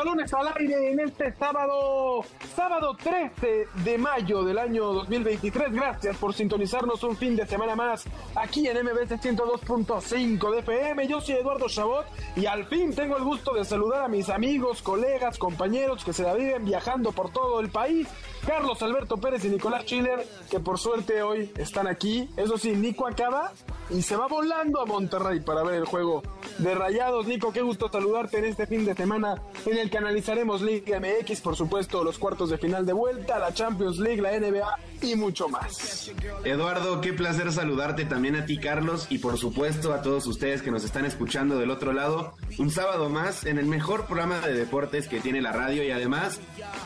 Balones al aire en este sábado, sábado 13 de mayo del año 2023. Gracias por sintonizarnos un fin de semana más aquí en MBS 102.5 de FM. Yo soy Eduardo Chabot y al fin tengo el gusto de saludar a mis amigos, colegas, compañeros que se la viven viajando por todo el país. Carlos Alberto Pérez y Nicolás Schiller, que por suerte hoy están aquí. Eso sí, Nico acaba y se va volando a Monterrey para ver el juego de Rayados. Nico, qué gusto saludarte en este fin de semana en el que analizaremos Liga MX, por supuesto, los cuartos de final de vuelta, la Champions League, la NBA y mucho más. Eduardo, qué placer saludarte también a ti, Carlos, y por supuesto a todos ustedes que nos están escuchando del otro lado. Un sábado más en el mejor programa de deportes que tiene la radio y además,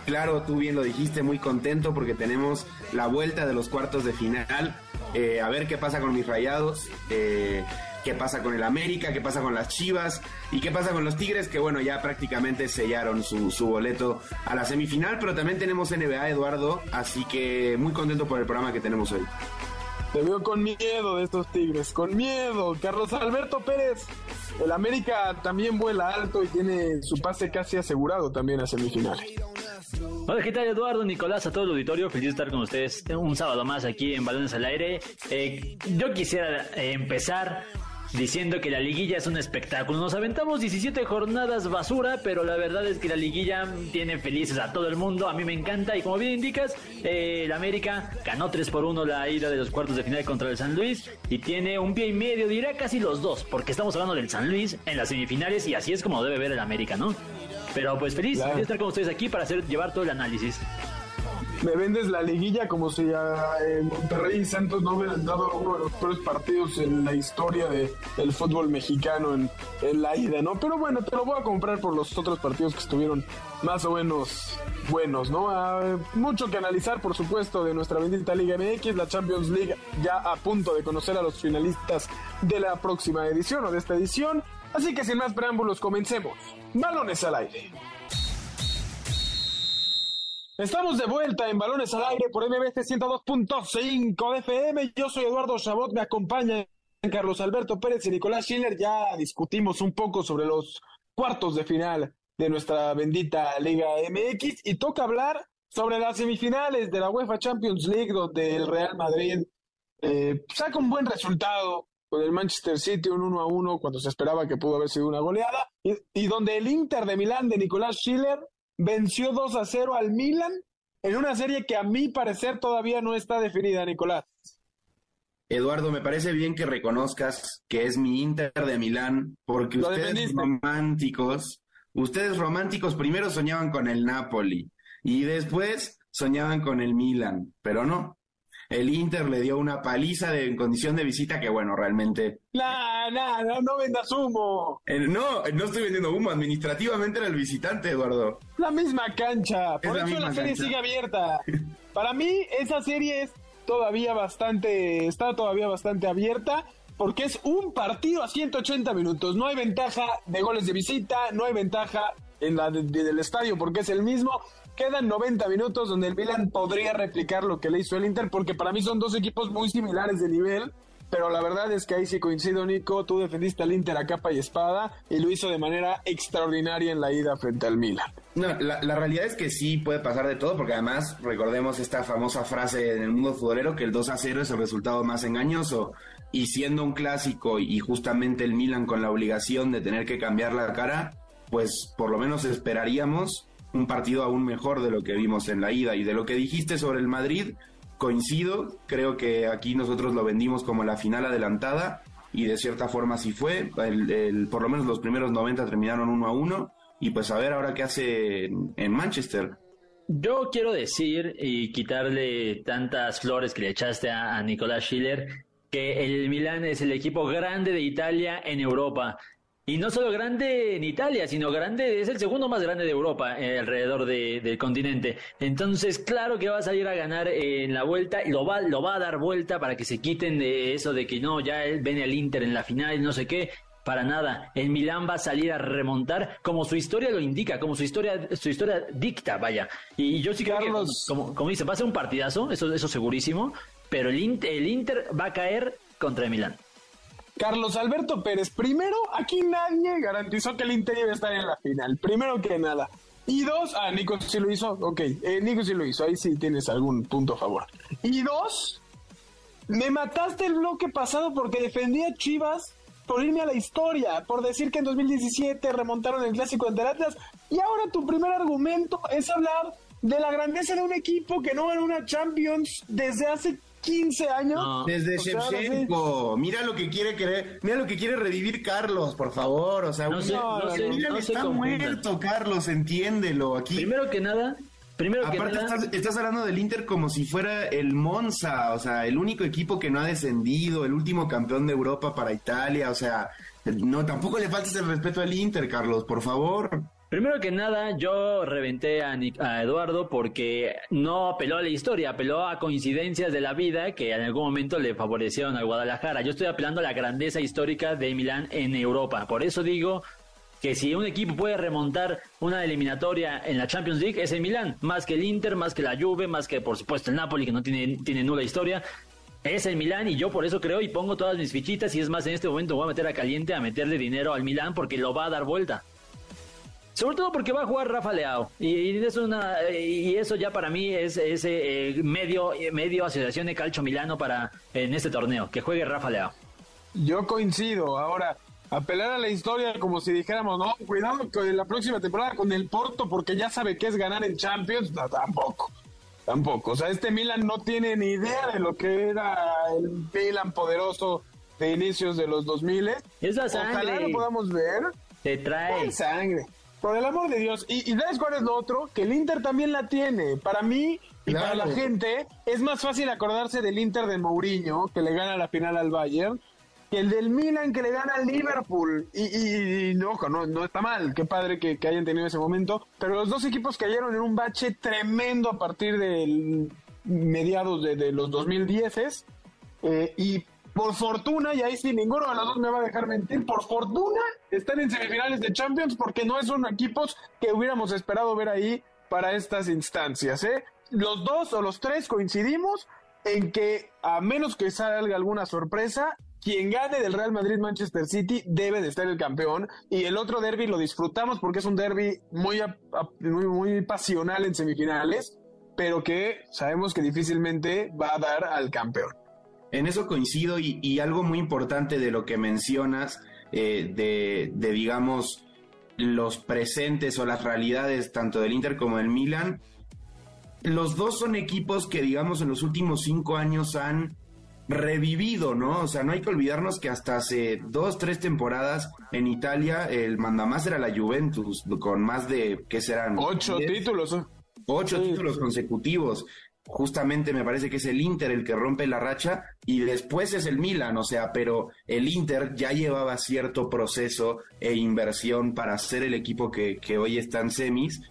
claro, tú bien lo dijiste, muy contento porque tenemos la vuelta de los cuartos de final. Eh, a ver qué pasa con mis rayados. Eh, qué pasa con el América, qué pasa con las Chivas y qué pasa con los Tigres, que bueno, ya prácticamente sellaron su, su, boleto a la semifinal, pero también tenemos NBA, Eduardo, así que muy contento por el programa que tenemos hoy. Te veo con miedo de estos Tigres, con miedo. Carlos Alberto Pérez, el América también vuela alto y tiene su pase casi asegurado también a semifinales. Hola, ¿qué tal Eduardo, Nicolás, a todo el auditorio? Feliz de estar con ustedes un sábado más aquí en Balones al Aire. Eh, yo quisiera eh, empezar diciendo que la liguilla es un espectáculo. Nos aventamos 17 jornadas basura, pero la verdad es que la liguilla tiene felices a todo el mundo. A mí me encanta y como bien indicas, eh, el América ganó 3 por 1 la ida de los cuartos de final contra el San Luis y tiene un pie y medio, dirá casi los dos, porque estamos hablando del San Luis en las semifinales y así es como debe ver el América, ¿no? Pero pues feliz Claro. de estar con ustedes aquí para hacer llevar todo el análisis. Me vendes la liguilla como si a eh, Monterrey y Santos no hubieran dado uno de los peores partidos en la historia de, del fútbol mexicano en, en la ida, ¿no? Pero bueno, te lo voy a comprar por los otros partidos que estuvieron más o menos buenos, ¿no? Ah, mucho que analizar, por supuesto, de nuestra bendita Liga MX, la Champions League ya a punto de conocer a los finalistas de la próxima edición o de esta edición. Así que sin más preámbulos, comencemos. Balones al aire. Estamos de vuelta en Balones al Aire por MBC 102.5 de FM. Yo soy Eduardo Chabot, me acompañan Carlos Alberto Pérez y Nicolás Schiller. Ya discutimos un poco sobre los cuartos de final de nuestra bendita Liga MX y toca hablar sobre las semifinales de la UEFA Champions League donde el Real Madrid eh, saca un buen resultado con el Manchester City, un 1 a 1 cuando se esperaba que pudo haber sido una goleada y donde el Inter de Milán de Nicolás Schiller venció 2 a 0 al Milan en una serie que a mi parecer todavía no está definida, Nicolás. Eduardo, me parece bien que reconozcas que es mi Inter de Milán, porque Lo ustedes defendiste. románticos, ustedes románticos primero soñaban con el Napoli y después soñaban con el Milan, pero no. El Inter le dio una paliza de, en condición de visita que, bueno, realmente... Nah, nah, no, no vendas humo. eh, no, no estoy vendiendo humo, administrativamente era el visitante, Eduardo. La misma cancha. Por Es eso la serie cancha. sigue abierta. Para mí, esa serie es todavía bastante, está todavía bastante abierta. Porque es un partido a 180 minutos. No hay ventaja de goles de visita, no hay ventaja en la de- de- del estadio porque es el mismo. Quedan 90 minutos donde el Milan podría replicar lo que le hizo el Inter, porque para mí son dos equipos muy similares de nivel. Pero la verdad es que ahí sí coincido, Nico. Tú defendiste al Inter a capa y espada y lo hizo de manera extraordinaria en la ida frente al Milan. No, la, la realidad es que sí puede pasar de todo, porque además recordemos esta famosa frase en el mundo futbolero que el 2 a 0 es el resultado más engañoso. Y siendo un clásico y justamente el Milan con la obligación de tener que cambiar la cara, pues por lo menos esperaríamos un partido aún mejor de lo que vimos en la ida. Y de lo que dijiste sobre el Madrid, coincido, creo que aquí nosotros lo vendimos como la final adelantada y de cierta forma sí fue. El- por lo menos los primeros 90 terminaron 1 a 1 y pues a ver ahora qué hace en, Manchester. Yo quiero decir y quitarle tantas flores que le echaste a, a Nicolás Schiller que el Milan es el equipo grande de Italia en Europa. Y no solo grande en Italia, sino grande, es el segundo más grande de Europa eh, alrededor del continente. Entonces, claro que va a salir a ganar en la vuelta y lo va, lo va a dar vuelta para que se quiten de eso de que no, ya él viene al Inter en la final, no sé qué. Para nada, el Milán va a salir a remontar como su historia lo indica, como su historia, su historia dicta, vaya. Y yo sí creo que, como, como dice, va a ser un partidazo, eso, eso segurísimo, pero el Inter, el Inter va a caer contra el Milán. Carlos Alberto Pérez, primero, aquí nadie garantizó que el Inter iba a estar en la final, primero que nada. Y dos, ah, Nico sí lo hizo, ok, eh, Nico sí lo hizo, ahí sí tienes algún punto a favor. Y dos, me mataste el bloque pasado porque defendía Chivas por irme a la historia, por decir que en 2017 remontaron el clásico de Atlas, y ahora tu primer argumento es hablar de la grandeza de un equipo que no ganó una Champions desde hace 15 años. Desde Shevchenko. Mira lo que quiere querer, mira lo que quiere revivir Carlos, por favor. O sea, no está muerto, Carlos, entiéndelo. Aquí. Primero que nada, Primero que Aparte estás, estás, hablando del Inter como si fuera el Monza, o sea, el único equipo que no ha descendido, el último campeón de Europa para Italia, o sea, no tampoco le faltes el respeto al Inter, Carlos, por favor. Primero que nada, yo reventé a, Eduardo porque no apeló a la historia, apeló a coincidencias de la vida que en algún momento le favorecieron al Guadalajara. Yo estoy apelando a la grandeza histórica de Milán en Europa. Por eso digo que si un equipo puede remontar una eliminatoria en la Champions League es el Milán, más que el Inter, más que la Juve, más que por supuesto el Napoli que no tiene, tiene nula historia. Es el Milán y yo por eso creo y pongo todas mis fichitas y es más en este momento voy a meter a caliente a meterle dinero al Milán porque lo va a dar vuelta. Sobre todo porque va a jugar Rafa Leao. Y, eso, una, y eso ya para mí es, ese eh, medio, medio asociación de calcio milano para en este torneo, que juegue Rafa Leao. Yo coincido. Ahora, apelar a la historia como si dijéramos, no, cuidado con la próxima temporada con el Porto porque ya sabe qué es ganar en Champions. tampoco. Tampoco. O sea, este Milan no tiene ni idea de lo que era el Milan poderoso de inicios de los 2000. Esa sangre. Ojalá lo podamos ver. Se trae. sangre. Por el amor de Dios. Y, y ¿sabes cuál es lo otro? Que el Inter también la tiene. Para mí y para la gente es más fácil acordarse del Inter de Mourinho, que le gana la final al Bayern, que el del Milan que le gana al Liverpool. Y, y, ojo, no, no está mal, qué padre que, hayan tenido ese momento. Pero los dos equipos cayeron en un bache tremendo a partir del mediados de, de los 2010 eh, y por fortuna, y ahí sí ninguno de los dos me va a dejar mentir, por fortuna están en semifinales de Champions porque no son equipos que hubiéramos esperado ver ahí para estas instancias. ¿eh? Los dos o los tres coincidimos en que a menos que salga alguna sorpresa, quien gane del Real Madrid Manchester City debe de estar el campeón y el otro derby lo disfrutamos porque es un derby muy, muy, muy pasional en semifinales, pero que sabemos que difícilmente va a dar al campeón. En eso coincido y, algo muy importante de lo que mencionas, eh, de, digamos, los presentes o las realidades tanto del Inter como del Milan, los dos son equipos que, digamos, en los últimos cinco años han revivido, ¿no? O sea, no hay que olvidarnos que hasta hace dos, tres temporadas en Italia el mandamás era la Juventus, con más de, ¿qué serán? Ocho títulos. Ocho títulos consecutivos justamente me parece que es el Inter el que rompe la racha y después es el Milan, o sea, pero el Inter ya llevaba cierto proceso e inversión para ser el equipo que, hoy está en semis.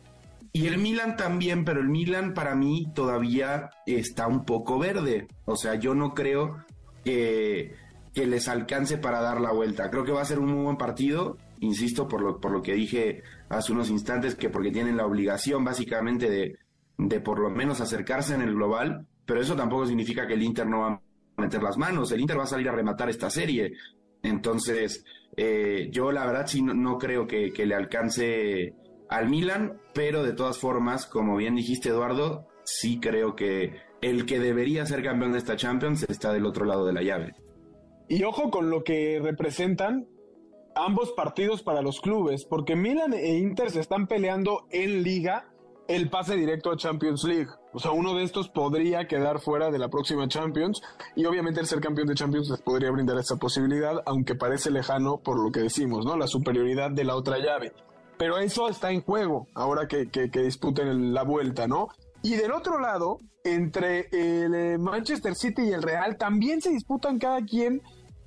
Y el Milan también, pero el Milan para mí todavía está un poco verde. O sea, yo no creo que, que les alcance para dar la vuelta. Creo que va a ser un muy buen partido, insisto, por lo, por lo que dije hace unos instantes, que porque tienen la obligación básicamente de, de por lo menos acercarse en el global, pero eso tampoco significa que el Inter no va a meter las manos, el Inter va a salir a rematar esta serie. Entonces, eh, yo la verdad sí no, creo que, le alcance al Milan, pero de todas formas, como bien dijiste Eduardo, sí creo que el que debería ser campeón de esta Champions está del otro lado de la llave. Y ojo con lo que representan ambos partidos para los clubes, porque Milan e Inter se están peleando en liga el pase directo a Champions League. O sea, uno de estos podría quedar fuera de la próxima Champions y obviamente el ser campeón de Champions les podría brindar esa posibilidad, aunque parece lejano por lo que decimos, ¿no? La superioridad de la otra llave. Pero eso está en juego ahora que, que, disputen la vuelta, ¿no? Y del otro lado, entre el eh, Manchester City y el Real, también se disputan cada quien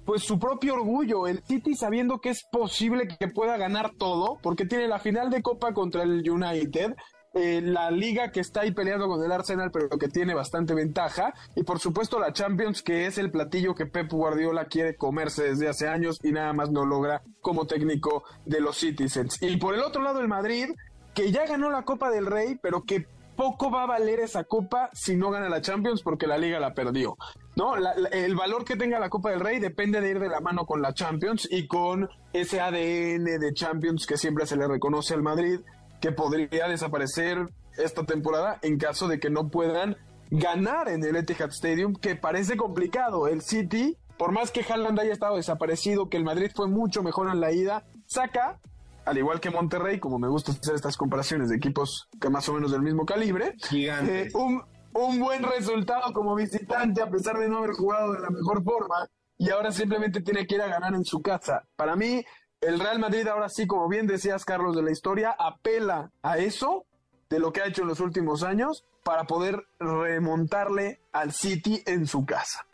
pues su propio orgullo. El City sabiendo que es posible que pueda ganar todo, porque tiene la final de Copa contra el United, eh, la liga que está ahí peleando con el Arsenal, pero que tiene bastante ventaja, y por supuesto la Champions, que es el platillo que Pep Guardiola quiere comerse desde hace años y nada más no logra como técnico de los Citizens. Y por el otro lado el Madrid, que ya ganó la Copa del Rey, pero que poco va a valer esa copa si no gana la Champions porque la liga la perdió. No, el valor que tenga la Copa del Rey depende de ir de la mano con la Champions y con ese ADN de Champions que siempre se le reconoce al Madrid, que podría desaparecer esta temporada en caso de que no puedan ganar en el Etihad Stadium, que parece complicado. El City, por más que Haaland haya estado desaparecido, que el Madrid fue mucho mejor en la ida, saca al igual que Monterrey, como me gusta hacer estas comparaciones de equipos que más o menos del mismo calibre, eh, un, un buen resultado como visitante a pesar de no haber jugado de la mejor forma y ahora simplemente tiene que ir a ganar en su casa. Para mí, el Real Madrid ahora sí, como bien decías Carlos de la historia, apela a eso de lo que ha hecho en los últimos años para poder remontarle al City en su casa.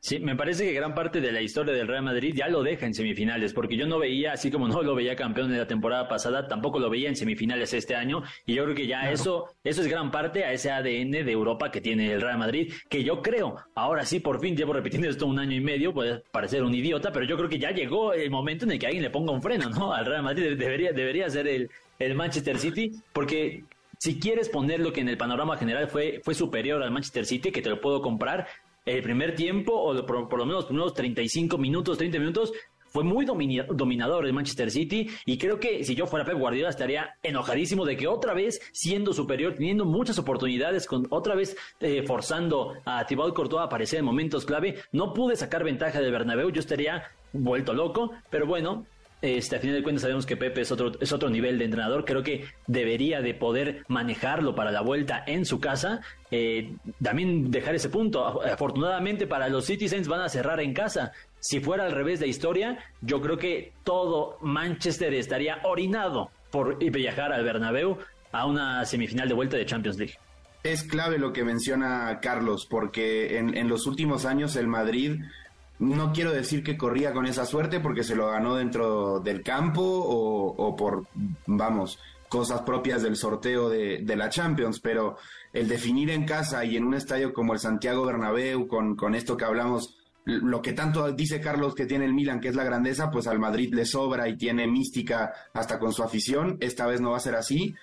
Sí, me parece que gran parte de la historia del Real Madrid ya lo deja en semifinales, porque yo no veía, así como no lo veía campeón en la temporada pasada, tampoco lo veía en semifinales este año, y yo creo que ya eso, eso es gran parte a ese ADN de Europa que tiene el Real Madrid, que yo creo, ahora sí, por fin llevo repitiendo esto un año y medio, puede parecer un idiota, pero yo creo que ya llegó el momento en el que alguien le ponga un freno, ¿no? Al Real Madrid debería, debería ser el, el Manchester City, porque si quieres poner lo que en el panorama general fue, fue superior al Manchester City, que te lo puedo comprar, el primer tiempo, o por, lo menos los primeros 35 minutos, 30 minutos, fue muy dominador el Manchester City y creo que si yo fuera Pep Guardiola estaría enojadísimo de que otra vez siendo superior, teniendo muchas oportunidades, con otra vez eh, forzando a Thibaut Courtois a aparecer en momentos clave, no pude sacar ventaja del Bernabéu, yo estaría vuelto loco, pero bueno, este, a final de cuentas sabemos que Pepe es otro, es otro nivel de entrenador. Creo que debería de poder manejarlo para la vuelta en su casa. Eh, también dejar ese punto. Afortunadamente para los Citizens van a cerrar en casa. Si fuera al revés de historia, yo creo que todo Manchester estaría orinado por viajar al Bernabéu a una semifinal de vuelta de Champions League. Es clave lo que menciona Carlos, porque en, en los últimos años el Madrid no quiero decir que corría con esa suerte porque se lo ganó dentro del campo o, por, vamos, cosas propias del sorteo de, la Champions, pero el definir en casa y en un estadio como el Santiago Bernabéu, con, con esto que hablamos, lo que tanto dice Carlos que tiene el Milan, que es la grandeza, pues al Madrid le sobra y tiene mística hasta con su afición, esta vez no va a ser así.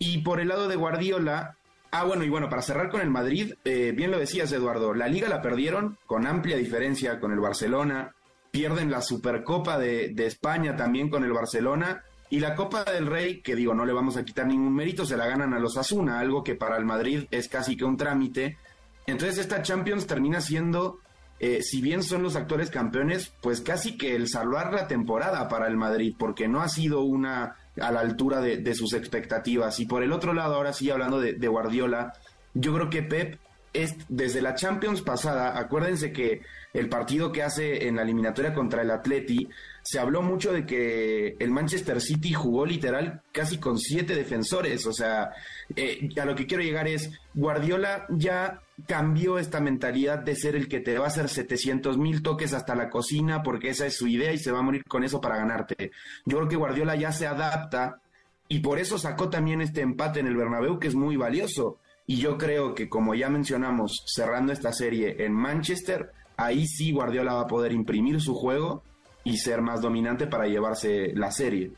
Y por el lado de Guardiola, Ah, bueno, y bueno, para cerrar con el Madrid, eh, bien lo decías, Eduardo, la liga la perdieron con amplia diferencia con el Barcelona, pierden la Supercopa de, de, España también con el Barcelona, y la Copa del Rey, que digo, no le vamos a quitar ningún mérito, se la ganan a los Asuna, algo que para el Madrid es casi que un trámite. Entonces esta Champions termina siendo, eh, si bien son los actuales campeones, pues casi que el salvar la temporada para el Madrid, porque no ha sido una a la altura de, sus expectativas. Y por el otro lado, ahora sí hablando de, Guardiola, yo creo que Pep es desde la Champions pasada, acuérdense que el partido que hace en la eliminatoria contra el Atleti, se habló mucho de que el Manchester City jugó literal casi con siete defensores. O sea, eh, a lo que quiero llegar es, Guardiola ya cambió esta mentalidad de ser el que te va a hacer 700 mil toques hasta la cocina porque esa es su idea y se va a morir con eso para ganarte. Yo creo que Guardiola ya se adapta y por eso sacó también este empate en el Bernabéu que es muy valioso. Y yo creo que como ya mencionamos, cerrando esta serie en Manchester, ahí sí Guardiola va a poder imprimir su juego y ser más dominante para llevarse la serie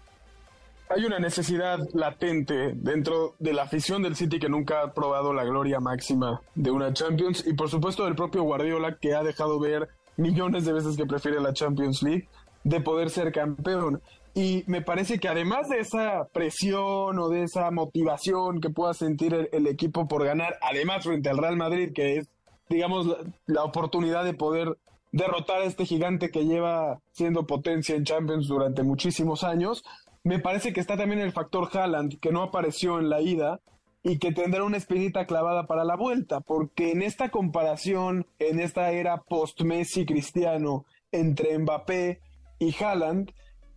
hay una necesidad latente dentro de la afición del City que nunca ha probado la gloria máxima de una Champions y por supuesto del propio Guardiola que ha dejado ver millones de veces que prefiere la Champions League de poder ser campeón. Y me parece que además de esa presión o de esa motivación que pueda sentir el, equipo por ganar, además frente al Real Madrid, que es, digamos, la oportunidad de poder derrotar a este gigante que lleva siendo potencia en Champions durante muchísimos años, me parece que está también el factor Haaland, que no apareció en la ida y que tendrá una espinita clavada para la vuelta, porque en esta comparación, en esta era post-Messi cristiano entre Mbappé y Haaland,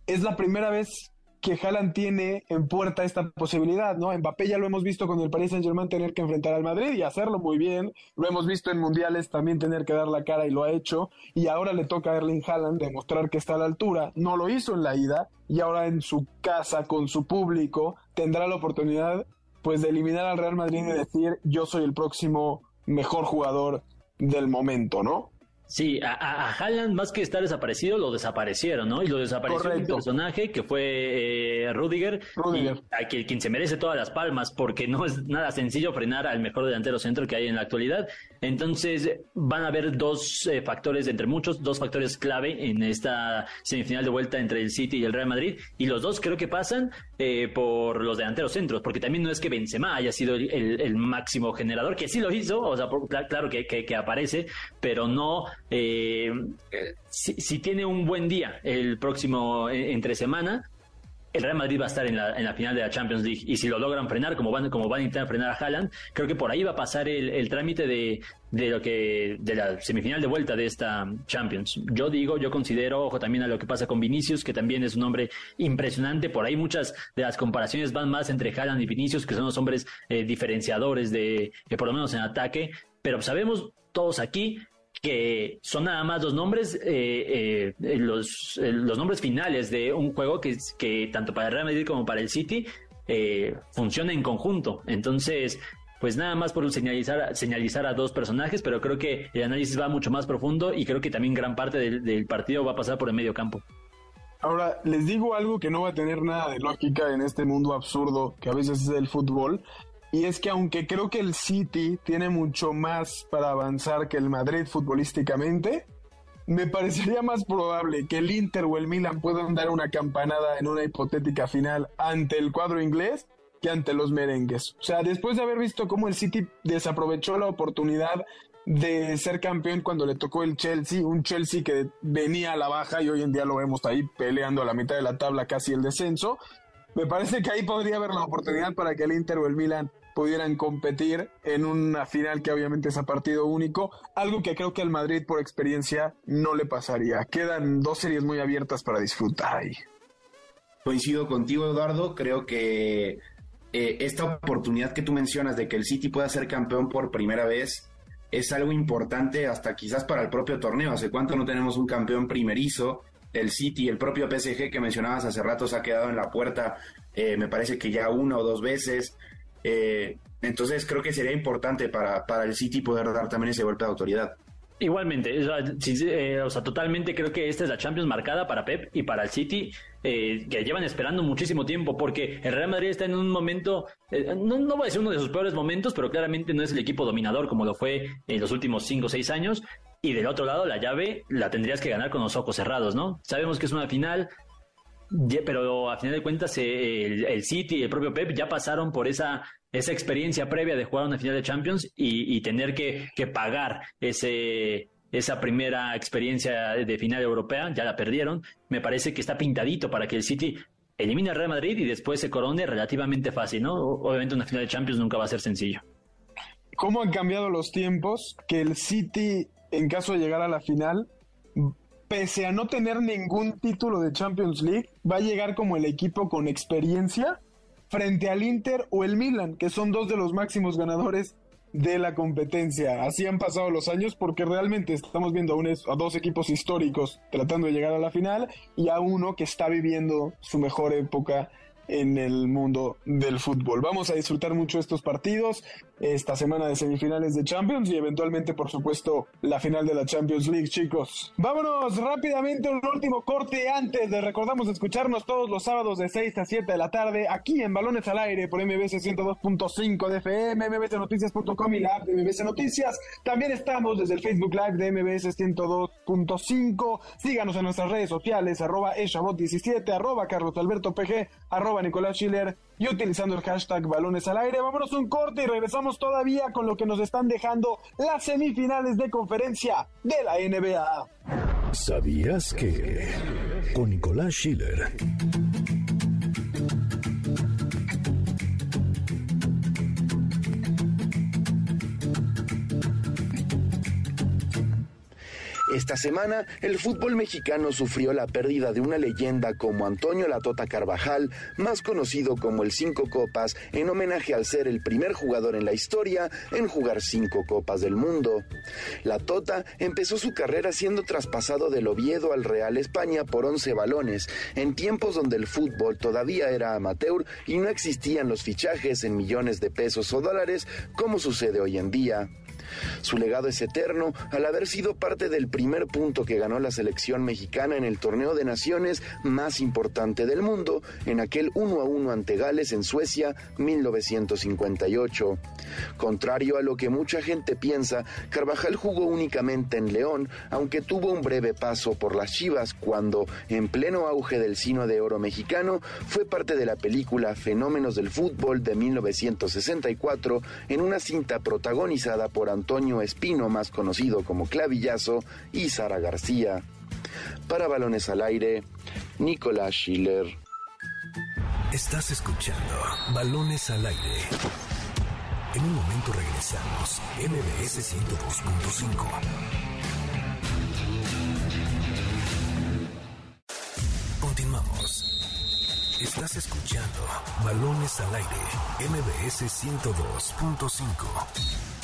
es la primera vez que Haaland tiene en puerta esta posibilidad, ¿no? Mbappé ya lo hemos visto con el Paris Saint-Germain tener que enfrentar al Madrid y hacerlo muy bien. Lo hemos visto en mundiales también tener que dar la cara y lo ha hecho. Y ahora le toca a Erling Haaland demostrar que está a la altura. No lo hizo en la ida y ahora en su casa con su público tendrá la oportunidad pues de eliminar al Real Madrid y decir yo soy el próximo mejor jugador del momento, ¿no? Sí, a, a, Haaland más que estar desaparecido, lo desaparecieron, ¿no? Y lo desapareció un personaje que fue eh, Rudiger, Rudiger. a quien, se merece todas las palmas, porque no es nada sencillo frenar al mejor delantero centro que hay en la actualidad. Entonces van a haber dos eh, factores, entre muchos, dos factores clave en esta semifinal de vuelta entre el City y el Real Madrid, y los dos creo que pasan eh, por los delanteros centros, porque también no es que Benzema haya sido el, máximo generador, que sí lo hizo, o sea, claro que, que aparece, pero no eh, si, tiene un buen día el próximo eh, entre semana, el Real Madrid va a estar en la, final de la Champions League y si lo logran frenar, como van, como van a intentar frenar a Haaland, creo que por ahí va a pasar el, trámite de, de, lo que de la semifinal de vuelta de esta Champions. Yo digo, yo considero, ojo también a lo que pasa con Vinicius, que también es un hombre impresionante. Por ahí muchas de las comparaciones van más entre Haaland y Vinicius, que son los hombres eh, diferenciadores de, por lo menos en ataque. Pero sabemos todos aquí que son nada más los nombres, eh, eh, los, los nombres finales de un juego que, que tanto para el Real Madrid como para el City eh, funciona en conjunto. Entonces, pues nada más por señalizar, señalizar a dos personajes, pero creo que el análisis va mucho más profundo y creo que también gran parte del, del partido va a pasar por el medio campo. Ahora, les digo algo que no va a tener nada de lógica en este mundo absurdo que a veces es el fútbol, y es que aunque creo que el City tiene mucho más para avanzar que el Madrid futbolísticamente, me parecería más probable que el Inter o el Milan puedan dar una campanada en una hipotética final ante el cuadro inglés que ante los merengues. O sea, después de haber visto cómo el City desaprovechó la oportunidad de ser campeón cuando le tocó el Chelsea, un Chelsea que venía a la baja y hoy en día lo vemos ahí peleando a la mitad de la tabla casi el descenso, me parece que ahí podría haber la oportunidad para que el Inter o el Milan pudieran competir en una final que obviamente es a partido único, algo que creo que al Madrid por experiencia no le pasaría. Quedan dos series muy abiertas para disfrutar ahí. Coincido contigo, Eduardo, creo que eh, esta oportunidad que tú mencionas de que el City pueda ser campeón por primera vez es algo importante hasta quizás para el propio torneo. ¿Hace cuánto no tenemos un campeón primerizo? El City, el propio PSG que mencionabas hace rato se ha quedado en la puerta, eh, me parece que ya una o dos veces. Eh, entonces creo que sería importante para, para el City poder dar también ese golpe de autoridad. Igualmente, eh, o sea, totalmente creo que esta es la Champions marcada para Pep y para el City, eh, que llevan esperando muchísimo tiempo, porque el Real Madrid está en un momento, no, no voy a decir uno de sus peores momentos, pero claramente no es el equipo dominador como lo fue en los últimos 5 o 6 años, y del otro lado la llave la tendrías que ganar con los ojos cerrados, ¿no? Sabemos que es una final, pero a final de cuentas eh, el, City y el propio Pep ya pasaron por esa, esa experiencia previa de jugar una final de Champions y, tener que, pagar ese, esa primera experiencia de final europea, ya la perdieron. Me parece que está pintadito para que el City elimine al Real Madrid y después se corone relativamente fácil, ¿no? Obviamente una final de Champions nunca va a ser sencillo. ¿Cómo han cambiado los tiempos? Que el City, en caso de llegar a la final, pese a no tener ningún título de Champions League, va a llegar como el equipo con experiencia frente al Inter o el Milan, que son dos de los máximos ganadores de la competencia. Así han pasado los años porque realmente estamos viendo a, a, dos equipos históricos tratando de llegar a la final y a uno que está viviendo su mejor época en el mundo del fútbol. Vamos a disfrutar mucho estos partidos, esta semana de semifinales de Champions y eventualmente, por supuesto, la final de la Champions League, chicos. Vámonos rápidamente un último corte antes de recordamos escucharnos todos los sábados de 6 a 7 de la tarde aquí en Balones al Aire por MBC 102.5 de FM, mbcnoticias.com y la app de MBC Noticias. También estamos desde el Facebook Live de MBS 102.5. Síganos en nuestras redes sociales, arroba eshabot17, arroba Carlos Alberto PG, arroba Nicolás Schiller y utilizando el hashtag balones al aire. Vámonos un corte y regresamos todavía con lo que nos están dejando las semifinales de conferencia de la NBA. ¿Sabías que? Con Nicolás Schiller. Esta semana, el fútbol mexicano sufrió la pérdida de una leyenda como Antonio Latota Carvajal, más conocido como el Cinco Copas, en homenaje al ser el primer jugador en la historia en jugar cinco Copas del Mundo. La Tota empezó su carrera siendo traspasado del Oviedo al Real España por 11 balones, en tiempos donde el fútbol todavía era amateur y no existían los fichajes en millones de pesos o dólares como sucede hoy en día. Su legado es eterno al haber sido parte del primer punto que ganó la selección mexicana en el torneo de naciones más importante del mundo, en aquel 1 a 1 ante Gales en Suecia 1958. Contrario a lo que mucha gente piensa, Carvajal jugó únicamente en León, aunque tuvo un breve paso por las Chivas cuando, en pleno auge del sino de oro mexicano, fue parte de la película Fenómenos del Fútbol de 1964 en una cinta protagonizada por Antonio Espino, más conocido como Clavillazo, y Sara García. Para Balones al Aire, Nicolás Schiller. Estás escuchando Balones al Aire. En un momento regresamos. MBS 102.5. Continuamos. Estás escuchando Balones al Aire. MBS 102.5.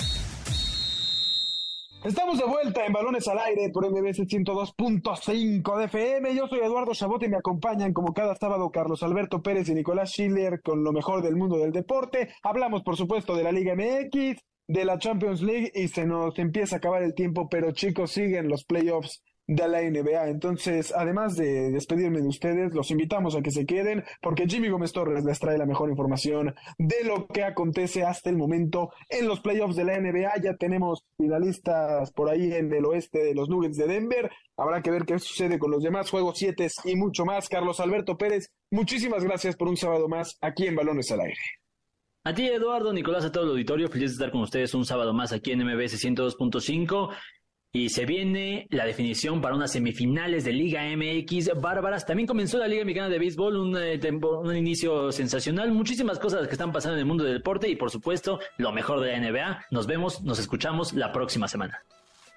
Estamos de vuelta en Balones al Aire por MBS 102.5 de FM. Yo soy Eduardo Chabot y me acompañan como cada sábado Carlos Alberto Pérez y Nicolás Schiller con lo mejor del mundo del deporte. Hablamos, por supuesto, de la Liga MX, de la Champions League y se nos empieza a acabar el tiempo, pero chicos, siguen los playoffs de la NBA. Entonces, además de despedirme de ustedes, los invitamos a que se queden porque Jimmy Gómez Torres les trae la mejor información de lo que acontece hasta el momento en los playoffs de la NBA. Ya tenemos finalistas por ahí en el oeste de los Nuggets de Denver. Habrá que ver qué sucede con los demás juegos 7 y mucho más. Carlos Alberto Pérez, muchísimas gracias por un sábado más aquí en Balones al Aire. A ti, Eduardo, Nicolás, a todo el auditorio, feliz de estar con ustedes un sábado más aquí en MBS 102.5. Y se viene la definición para unas semifinales de Liga MX bárbaras. También comenzó la Liga Mexicana de Béisbol, un, eh, un, inicio sensacional. Muchísimas cosas que están pasando en el mundo del deporte y, por supuesto, lo mejor de la NBA. Nos vemos, nos escuchamos la próxima semana.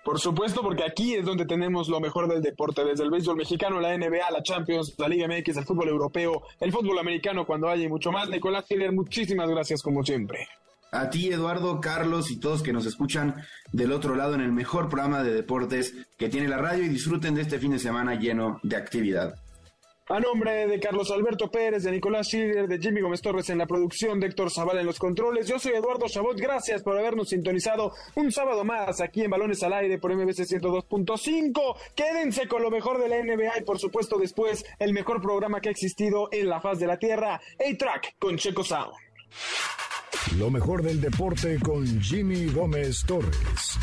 Por supuesto, porque aquí es donde tenemos lo mejor del deporte, desde el béisbol mexicano, la NBA, la Champions, la Liga MX, el fútbol europeo, el fútbol americano cuando haya y mucho más. Nicolás Hiller, muchísimas gracias como siempre. A ti, Eduardo, Carlos y todos que nos escuchan del otro lado en el mejor programa de deportes que tiene la radio y disfruten de este fin de semana lleno de actividad. A nombre de Carlos Alberto Pérez, de Nicolás Schiller, de Jimmy Gómez Torres en la producción, de Héctor Zavala en los controles, yo soy Eduardo Chabot. Gracias por habernos sintonizado un sábado más aquí en Balones al Aire por MBC 102.5. Quédense con lo mejor de la NBA y por supuesto después el mejor programa que ha existido en la faz de la Tierra, A-Track con Checo Sound. Lo mejor del deporte con Jimmy Gómez Torres.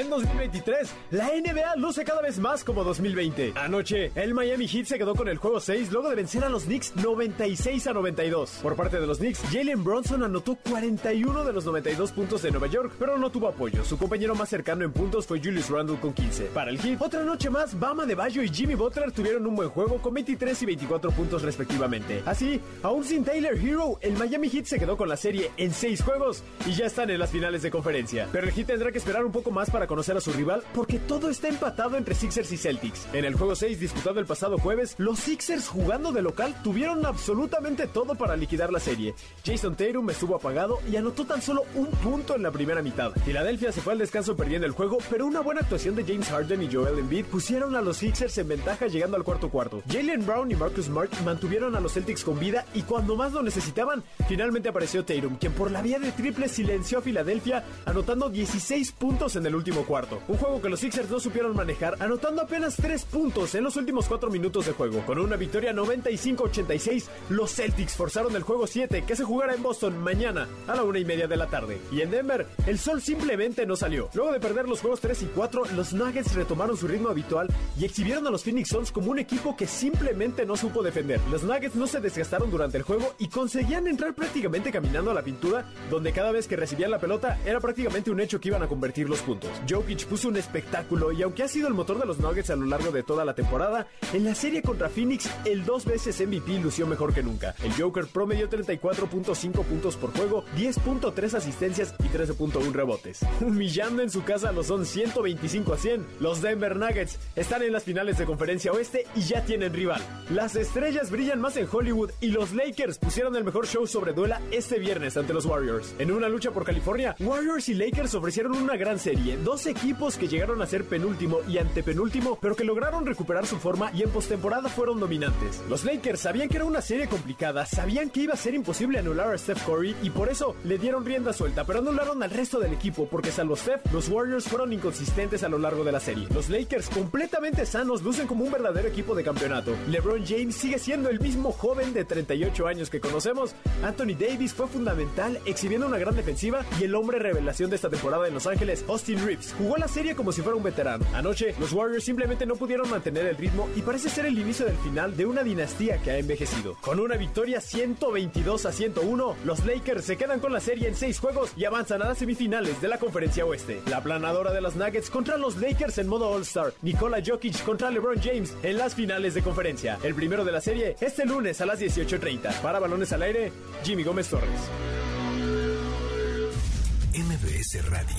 En 2023, la NBA luce cada vez más como 2020. Anoche, el Miami Heat se quedó con el juego 6 luego de vencer a los Knicks 96 a 92. Por parte de los Knicks, Jalen Bronson anotó 41 de los 92 puntos de Nueva York, pero no tuvo apoyo. Su compañero más cercano en puntos fue Julius Randle con 15. Para el Heat, otra noche más, Bama de Bayo y Jimmy Butler tuvieron un buen juego con 23 y 24 puntos respectivamente. Así, aún sin Taylor Hero, el Miami Heat se quedó con la serie en 6 juegos y ya están en las finales de conferencia. Pero el Heat tendrá que esperar un poco más para conocer a su rival porque todo está empatado entre Sixers y Celtics. En el juego 6 disputado el pasado jueves, los Sixers jugando de local tuvieron absolutamente todo para liquidar la serie. Jason Tatum estuvo apagado y anotó tan solo un punto en la primera mitad. Filadelfia se fue al descanso perdiendo el juego, pero una buena actuación de James Harden y Joel Embiid pusieron a los Sixers en ventaja llegando al cuarto cuarto. Jalen Brown y Marcus Smart mantuvieron a los Celtics con vida y cuando más lo necesitaban, finalmente apareció Tatum, quien por la vía de triple silenció a Filadelfia, anotando 16 puntos en el último Un juego que los Sixers no supieron manejar, anotando apenas 3 puntos en los últimos 4 minutos de juego. Con una victoria 95-86, los Celtics forzaron el juego 7 que se jugará en Boston mañana a la una y media de la tarde. Y en Denver, el sol simplemente no salió. Luego de perder los juegos 3 y 4, los Nuggets retomaron su ritmo habitual y exhibieron a los Phoenix Suns como un equipo que simplemente no supo defender. Los Nuggets no se desgastaron durante el juego y conseguían entrar prácticamente caminando a la pintura, donde cada vez que recibían la pelota era prácticamente un hecho que iban a convertir los puntos. Jokic puso un espectáculo y aunque ha sido el motor de los Nuggets a lo largo de toda la temporada, en la serie contra Phoenix el dos veces MVP lució mejor que nunca. El Joker promedió 34.5 puntos por juego, 10.3 asistencias y 13.1 rebotes. Humillando en su casa los son 125 a 100. Los Denver Nuggets están en las finales de conferencia oeste y ya tienen rival. Las estrellas brillan más en Hollywood y los Lakers pusieron el mejor show sobre duela este viernes ante los Warriors. En una lucha por California, Warriors y Lakers ofrecieron una gran serie. Dos equipos que llegaron a ser penúltimo y antepenúltimo, pero que lograron recuperar su forma y en postemporada fueron dominantes. Los Lakers sabían que era una serie complicada, sabían que iba a ser imposible anular a Steph Curry y por eso le dieron rienda suelta, pero anularon al resto del equipo porque salvo Steph, los Warriors fueron inconsistentes a lo largo de la serie. Los Lakers completamente sanos lucen como un verdadero equipo de campeonato. LeBron James sigue siendo el mismo joven de 38 años que conocemos. Anthony Davis fue fundamental exhibiendo una gran defensiva y el hombre revelación de esta temporada en Los Ángeles, Austin Reeves, jugó la serie como si fuera un veterano. Anoche, los Warriors simplemente no pudieron mantener el ritmo y parece ser el inicio del final de una dinastía que ha envejecido. Con una victoria 122 a 101, los Lakers se quedan con la serie en 6 juegos y avanzan a las semifinales de la Conferencia Oeste. La planadora de los Nuggets contra los Lakers en modo All-Star, Nikola Jokic contra LeBron James en las finales de conferencia. El primero de la serie este lunes a las 18.30. Para balones al aire, Jimmy Gómez Torres.